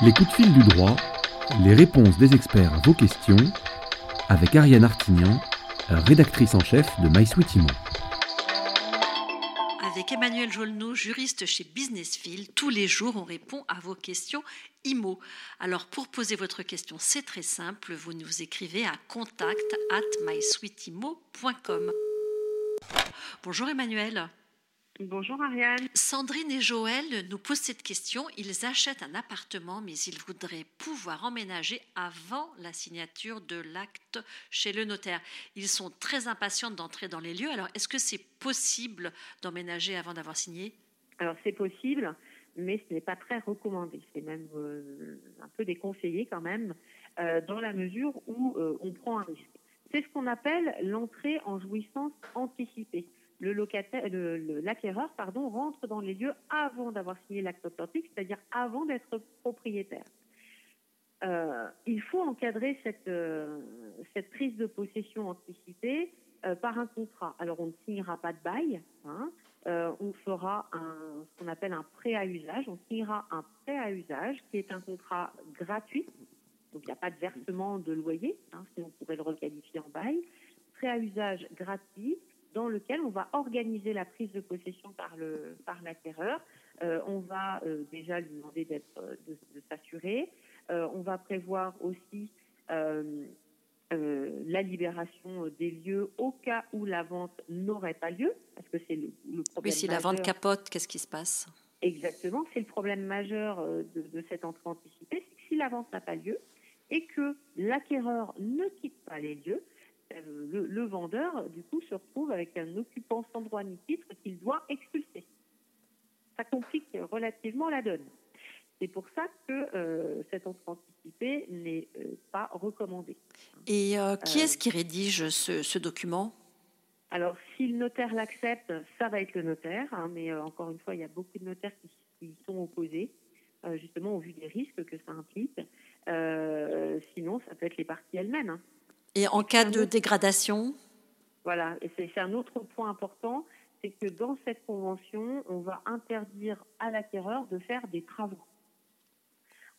Les coups de fil du droit, les réponses des experts à vos questions, avec Ariane Artignan, rédactrice en chef de MySweetImo. Avec Emmanuel Jolneau, juriste chez Businessfield, tous les jours on répond à vos questions IMO. Alors pour poser votre question, c'est très simple, vous nous écrivez à contact at. Bonjour Emmanuel. Bonjour Ariane. Sandrine et Joël nous posent cette question. Ils achètent un appartement, mais ils voudraient pouvoir emménager avant la signature de l'acte chez le notaire. Ils sont très impatients d'entrer dans les lieux. Alors, est-ce que c'est possible d'emménager avant d'avoir signé? Alors, c'est possible, mais ce n'est pas très recommandé. C'est même euh, un peu déconseillé quand même, euh, dans la mesure où euh, on prend un risque. C'est ce qu'on appelle l'entrée en jouissance anticipée le locataire, l'acquéreur, pardon, rentre dans les lieux avant d'avoir signé l'acte authentique, c'est-à-dire avant d'être propriétaire. Euh, il faut encadrer cette, euh, cette prise de possession anticipée euh, par un contrat. Alors, on ne signera pas de bail, hein, on fera ce qu'on appelle un prêt à usage. On signera un prêt à usage qui est un contrat gratuit, donc il n'y a pas de versement de loyer, hein, sinon on pourrait le requalifier en bail. Prêt à usage gratuit dans lequel on va organiser la prise de possession par le par l'acquéreur. Euh, on va euh, déjà lui demander d'être euh, de, s'assurer. on va prévoir aussi la libération des lieux au cas où la vente n'aurait pas lieu, parce que c'est le, problème. Mais si la vente capote, qu'est-ce qui se passe? Exactement, c'est le problème majeur de, de cette entrée anticipée, c'est que si la vente n'a pas lieu et que l'acquéreur ne quitte pas les lieux, euh, le, vendeur, du coup, se retrouve avec un occupant sans droit ni titre qu'il doit expulser. Ça complique relativement la donne. C'est pour ça que euh, cette entrée anticipée n'est euh, pas recommandée. Et qui est-ce qui rédige ce, document? Alors, si le notaire l'accepte, ça va être le notaire, hein, mais encore une fois, il y a beaucoup de notaires qui, qui sont opposés, justement au vu des risques que ça implique. sinon, ça peut être les parties elles-mêmes. Hein. Et en cas de dégradation Voilà, et c'est un autre point important, c'est que dans cette convention, on va interdire à l'acquéreur de faire des travaux.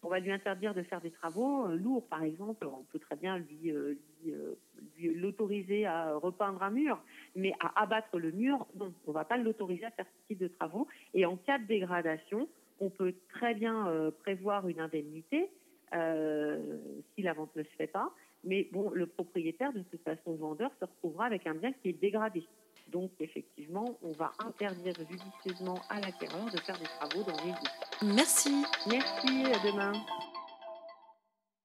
On va lui interdire de faire des travaux euh, lourds, par exemple. On peut très bien lui, euh, euh, l'autoriser à repeindre un mur, mais à abattre le mur, non, on ne va pas l'autoriser à faire ce type de travaux. Et en cas de dégradation, on peut très bien prévoir une indemnité si la vente ne se fait pas. Mais bon, le propriétaire, de toute façon, vendeur, se retrouvera avec un bien qui est dégradé. Donc, effectivement, on va interdire judicieusement à l'acquéreur de faire des travaux dans les lieux. Merci. Merci, à demain.